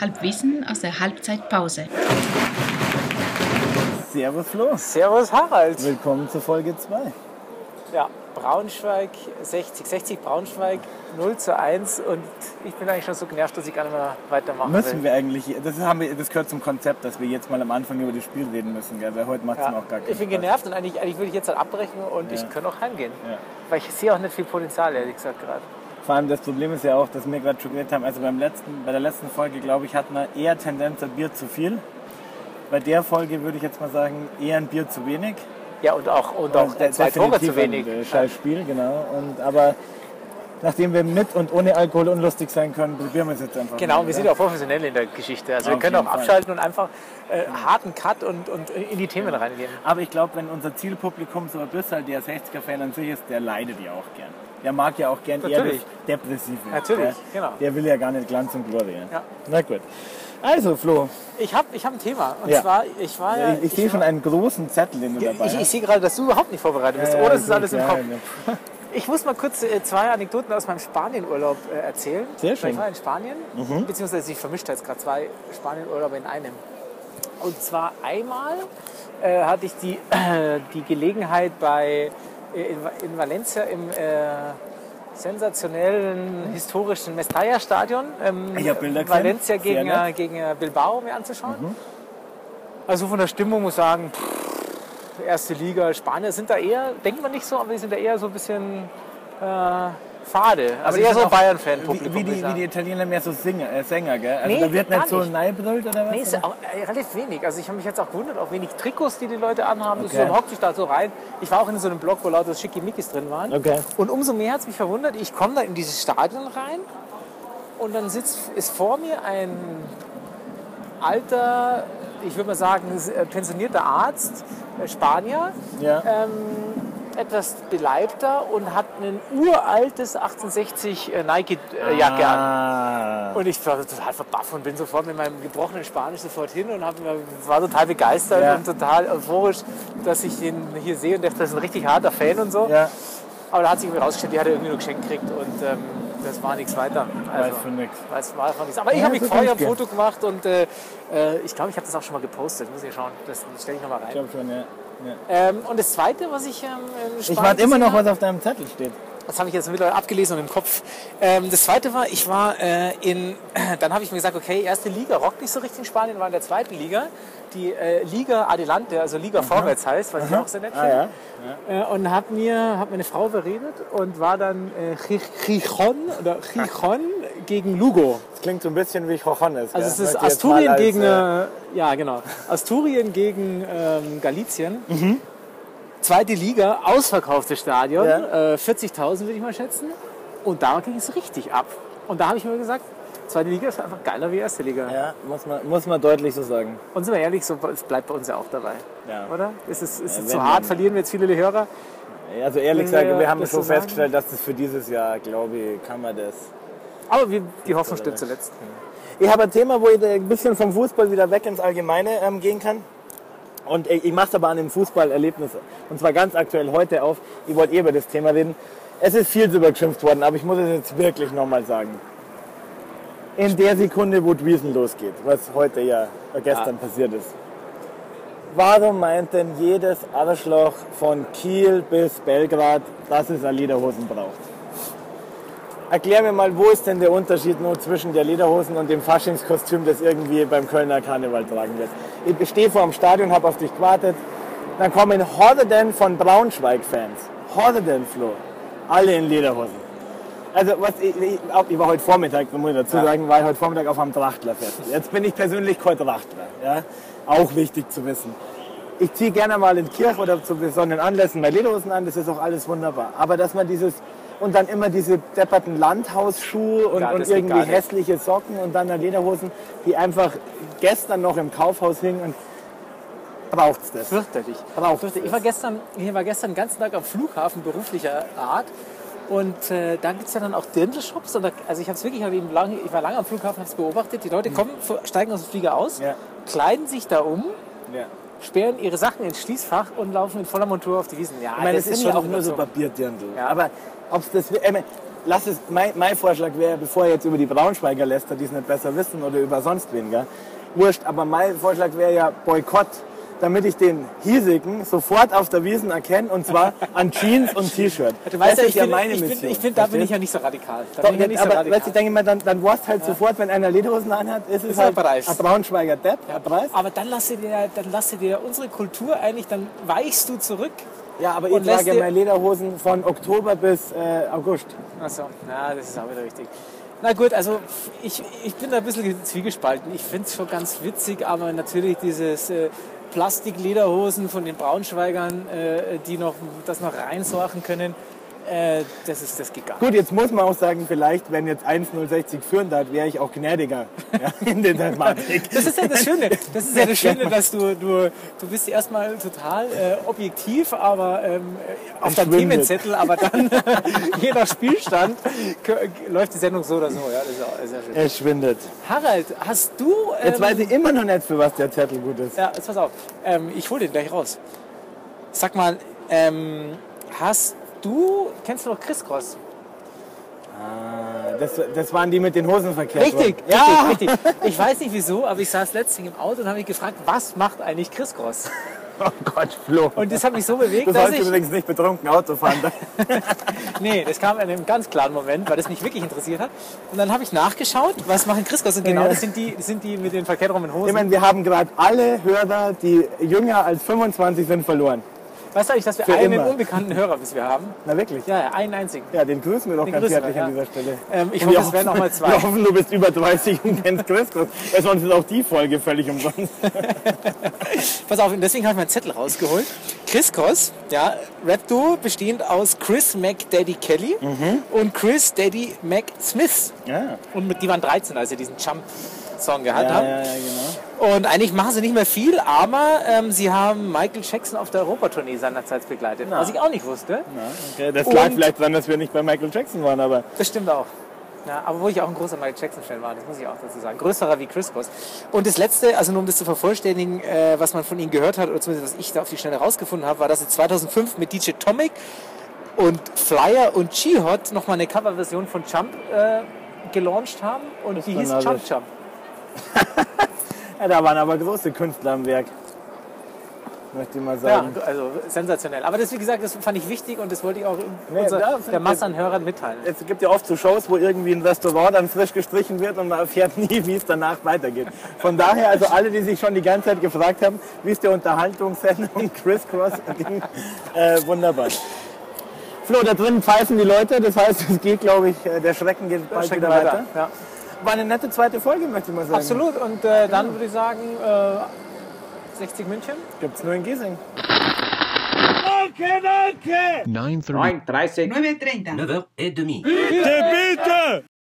Halbwissen aus der Halbzeitpause. Servus Flo. Servus Harald. Willkommen zur Folge 2. Ja, Braunschweig 60, 60 Braunschweig 0 zu 1 und ich bin eigentlich schon so genervt, dass ich gar nicht mehr weitermachen Müssen will. wir eigentlich, das, haben wir, das gehört zum Konzept, dass wir jetzt mal am Anfang über das Spiel reden müssen, gell? weil heute macht es Ja, mir auch gar keinen ich bin Spaß. genervt und eigentlich, eigentlich würde ich jetzt halt abbrechen und ich Ja. kann auch heimgehen. Ja. Weil ich sehe auch nicht viel Potenzial, ehrlich gesagt, gerade. Vor allem das Problem ist ja auch, dass wir gerade schon geredet haben, also beim letzten, bei der letzten Folge, glaube ich, hatten wir eher Tendenz ein Bier zu viel. Bei der Folge würde ich jetzt mal sagen, eher ein Bier zu wenig. Ja, und auch, und auch de- zwei Tore zu wenig. Ein äh, scheiß Spiel, genau. Und, aber nachdem wir mit und ohne Alkohol unlustig sein können, probieren wir es jetzt einfach Genau, mal, und wir sind auch professionell in der Geschichte. Also wir Auf können auch jeden Fall. abschalten und einfach äh, harten Cut und, und in die Themen reingehen. Aber ich glaube, wenn unser Zielpublikum so ein bisschen der 60er-Fan an sich ist, der leidet ja auch gern. Der mag ja auch gern eher das Natürlich. Natürlich, Ja. genau. Der will ja gar nicht Glanz und Glorie. Ja. Na gut. Also, Flo, Ich habe ich hab ein Thema. Und Ja. zwar, ich war ja. ich, ich sehe schon einen großen Zettel, den du dabei ich, ich hast. sehe gerade, dass du überhaupt nicht vorbereitet bist. Ja, oder ja, es ist alles im Kopf. Ich muss mal kurz äh, zwei Anekdoten aus meinem Spanienurlaub äh, erzählen. Sehr schön. Mhm. Ich war in Spanien, beziehungsweise ich vermischte jetzt gerade zwei Spanienurlaube in einem. Und zwar einmal äh, hatte ich die, die Gelegenheit bei, äh, in, Valencia im äh, sensationellen historischen Mestalla-Stadion ähm, Bilder gesehen. Valencia gegen. Mhm. äh, gegen äh, Bilbao mir anzuschauen. Also von der Stimmung muss ich sagen, pff, erste Liga, Spanier sind da eher, denkt man nicht so, aber die sind da eher so ein bisschen äh, fade. Also eher so Bayern-Fan-Publikum. Wie, wie, wie die Italiener mehr so Singer, äh, Sänger gell? Also Nee, da wird nicht so neibrüllt oder was? Nee, ist auch, äh, relativ wenig. Also ich habe mich jetzt auch gewundert, auch wenig Trikots, die die Leute anhaben. Das Okay. ist so, hockt sich da so rein. Ich war auch in so einem Block, wo lauter Schickimickis drin waren. Okay. Und umso mehr hat es mich verwundert, ich komme da in dieses Stadion rein und dann sitzt, ist vor mir ein alter, ich würde mal sagen, äh, pensionierter Arzt, äh, Spanier, Ja. ähm, etwas beleibter und hat ein uraltes 1860 äh, Nike-Jacke an. ah. Und ich war total verbaff und bin sofort mit meinem gebrochenen Spanisch sofort hin und hab, war total begeistert Ja. und total euphorisch, dass ich ihn hier sehe und dachte, das ist ein richtig harter Fan und so. Ja, Aber da hat sich irgendwie rausgestellt, die hat er irgendwie nur geschenkt gekriegt und ähm, das war nichts weiter. weiß von nix. Das war nichts. Aber ich Ja, habe mich vorher ein Foto gemacht und äh, äh, ich glaube, ich habe das auch schon mal gepostet. Muss ich schauen, das, das stelle ich nochmal ich rein. glaube schon, ja. Ja. Ähm, und das Zweite, was ich ähm, Ich warte immer noch, was auf deinem Zettel steht. das habe ich jetzt mittlerweile abgelesen und im Kopf. Ähm, das zweite war, ich war äh, in, dann habe ich mir gesagt, okay, erste Liga rockt nicht so richtig in Spanien, war in der zweiten Liga. Die äh, Liga Adelante, also Liga vorwärts heißt, was ich auch sehr nett Ah finde. ja. Äh, und habe mir, hab meine Frau beredet und war dann äh, Gijon oder Gijon gegen Lugo. Das klingt so ein bisschen wie Johannes. Also es ist Asturien als, gegen, äh, äh, ja genau, Asturien gegen ähm, Galizien. Mhm. Zweite Liga, ausverkauftes Stadion, Ja. äh, 40.000 würde ich mal schätzen. Und da ging es richtig ab. Und da habe ich mir gesagt, zweite Liga ist einfach geiler wie erste Liga. Ja, muss man, muss man deutlich so sagen. Und sind wir ehrlich, so, es bleibt bei uns ja auch dabei. Ja. Oder? Ist es, ist Ja, es zu hart? Verlieren wir jetzt viele Hörer? Also ehrlich gesagt, wir haben schon so festgestellt, dass das für dieses Jahr, glaube ich, kann man das. Aber wir, die Hoffnung stirbt zuletzt. Ich habe ein Thema, wo ich ein bisschen vom Fußball wieder weg ins Allgemeine ähm, gehen kann. Und ich, ich mache es aber an dem Fußballerlebnis. Und zwar ganz aktuell heute auf. Ich wollte eh über das Thema reden. Es ist viel drüber geschimpft worden, aber ich muss es jetzt wirklich nochmal sagen. In der Sekunde, wo Dwiesen losgeht, was heute ja gestern passiert ist. Warum meint denn jedes Arschloch von Kiel bis Belgrad, dass es eine Lederhosen braucht? Erklär mir mal, wo ist denn der Unterschied nur zwischen der Lederhosen und dem Faschingskostüm, das irgendwie beim Kölner Karneval tragen wird? Ich stehe vor dem Stadion, habe auf dich gewartet. Dann kommen Horden von Braunschweig-Fans. Horden, Flo. Alle in Lederhosen. Also, was ich, ich, ich war heute Vormittag, muss ich dazu sagen, war ich heute Vormittag auf einem Trachtlerfest. Jetzt bin ich persönlich kein Trachtler. Ja? Auch wichtig zu wissen. Ich ziehe gerne mal in Kirche oder zu besonderen Anlässen meine Lederhosen an, das ist auch alles wunderbar. Aber dass man dieses und dann immer diese depperten Landhausschuhe und, Ja, und irgendwie hässliche Socken und dann Lederhosen, die einfach gestern noch im Kaufhaus hingen und braucht's das? Fürchterlich. Braucht's Fürchterlich. Ich war gestern, ich war gestern den ganzen Tag am Flughafen beruflicher Art. Und äh, da gibt es ja dann auch Dirndl-Shops. Da, also ich, hab's wirklich, ich, hab eben lange, ich war lange am Flughafen, habe es beobachtet. Die Leute kommen, steigen aus dem Flieger aus, Ja. kleiden sich da um, Ja. sperren ihre Sachen ins Schließfach und laufen in voller Montur auf die Wiesen. Ja, Ich meine, das das ist sind ja schon auch nur so. Papierdirndl. Ja. Aber ob's das, äh, lass es, mein, mein Vorschlag wäre, bevor er jetzt über die Braunschweiger lästert, die es nicht besser wissen oder über sonst wen, gell? wurscht, aber mein Vorschlag wäre ja Boykott, damit ich den hiesigen sofort auf der Wiesen erkenne und zwar an Jeans und T-Shirt. Du weißt das ja, ist ich ja finde, meine Mission. ich finde, da bin ich ja nicht so radikal. Da Doch, bin ich ja nicht so aber radikal. weißt ich denke mal, dann, dann warst halt sofort, wenn einer Lederhosen anhat, ist es Ist halt Preis. ein Braunschweiger Depp, ein Preis. Aber dann lass dir, dann lass dir unsere Kultur eigentlich, dann weichst du zurück. Ja, aber ich trage meine Lederhosen von Oktober bis äh, August. Achso, ja, das ist auch wieder richtig. Na gut, also ich, ich bin da ein bisschen zwiegespalten. Ich finde es schon ganz witzig, aber natürlich dieses äh, Plastiklederhosen von den Braunschweigern, äh, die noch das noch reinsorgen können, äh, das ist das geht gar nicht. Gut, jetzt muss man auch sagen, vielleicht, wenn jetzt 1,060 führen darf, wäre ich auch gnädiger ja, in der Thematik. Das ist ja das Schöne. Das ist ja das Schöne, dass du, du, du bist erstmal total äh, objektiv, aber ähm, auf deinem. Themenzettel, aber dann je nach Spielstand läuft die Sendung so oder so. Ja, das ist sehr schön. Es schwindet. Harald, hast du. Ähm, Jetzt weiß ich immer noch nicht, für was der Zettel gut ist. Ja, jetzt pass auf. Ähm, ich hole den gleich raus. Sag mal, ähm, hast du. Kennst du noch Chris Cross? Ah, Das, das waren die mit den Hosen verkehrt. Richtig. Ja, richtig, richtig. Ich weiß nicht wieso, aber ich saß letztens im Auto und habe mich gefragt, was macht eigentlich Chris Cross? oh Gott, Flo. Und das hat mich so bewegt, Du dass ich. übrigens nicht betrunken Auto fahren. Nee, das kam in einem ganz klaren Moment, weil das mich wirklich interessiert hat. Und dann habe ich nachgeschaut, was machen Chris Cross? Und genau, Ja. das sind die, das sind die mit den verkehrt rum Ich Hosen. meine, wir haben gerade alle Hörer, die jünger als 25 sind, verloren. Weißt du eigentlich, dass wir Für einen immer. unbekannten Hörer bis wir haben? Na wirklich? Ja, ja, einen einzigen. Ja, den grüßen wir doch Den ganz herzlich wir, an ja. dieser Stelle. Ähm, ich Und hoffe, es werden noch mal zwei. Wir hoffen, du bist über 30 und kennst Christus. Weil sonst ist auch die Folge völlig umsonst. Pass auf, deswegen habe ich meinen Zettel rausgeholt. Chris Cross, ja, Rap-Duo bestehend aus Chris McDaddy Kelly Mhm. und Chris Daddy McSmith. Ja, Und mit, die waren 13, als sie diesen Jump-Song gehabt ja, haben. ja, ja genau. Und eigentlich machen sie nicht mehr viel, aber ähm, sie haben Michael Jackson auf der Europatournee seinerzeit begleitet. Was ich auch nicht wusste. Ja, okay. Das lag Und- vielleicht daran, dass wir nicht bei Michael Jackson waren, aber Das stimmt auch. Ja, aber wo ich auch ein großer Michael Jackson-Fan war, das muss ich auch dazu sagen. Größerer wie Chris Cross. Und das Letzte, also nur um das zu vervollständigen, äh, was man von ihnen gehört hat, oder zumindest was ich da auf die Schnelle rausgefunden habe, war, dass sie 2005 mit DJ Tomic und Flyer und G-Hot nochmal eine Coverversion von Jump äh, gelauncht haben. Und die dann hieß. Jump Jump. Ja, da waren aber große Künstler am Werk. Möchte ich mal Ja, sagen. also sensationell. Aber das, wie gesagt, das fand ich wichtig und das wollte ich auch Nee, unser, der Masse an Hörern mitteilen. Es gibt ja oft so Shows, wo irgendwie ein Restaurant dann frisch gestrichen wird und man erfährt nie, wie es danach weitergeht. Von daher, also alle, die sich schon die ganze Zeit gefragt haben, wie ist die Unterhaltungssendung Chris Cross ging, äh, wunderbar. Flo, da drin pfeifen die Leute, das heißt, es geht, glaube ich, äh, der Schrecken geht bald Schrecken wieder weiter. weiter. Ja. War eine nette zweite Folge, möchte ich mal sagen. Absolut. Und äh, dann würde ich sagen, äh, 60 München. Gibt's nur in Giesing. 9.30. 9.30. 9h30. 9h30.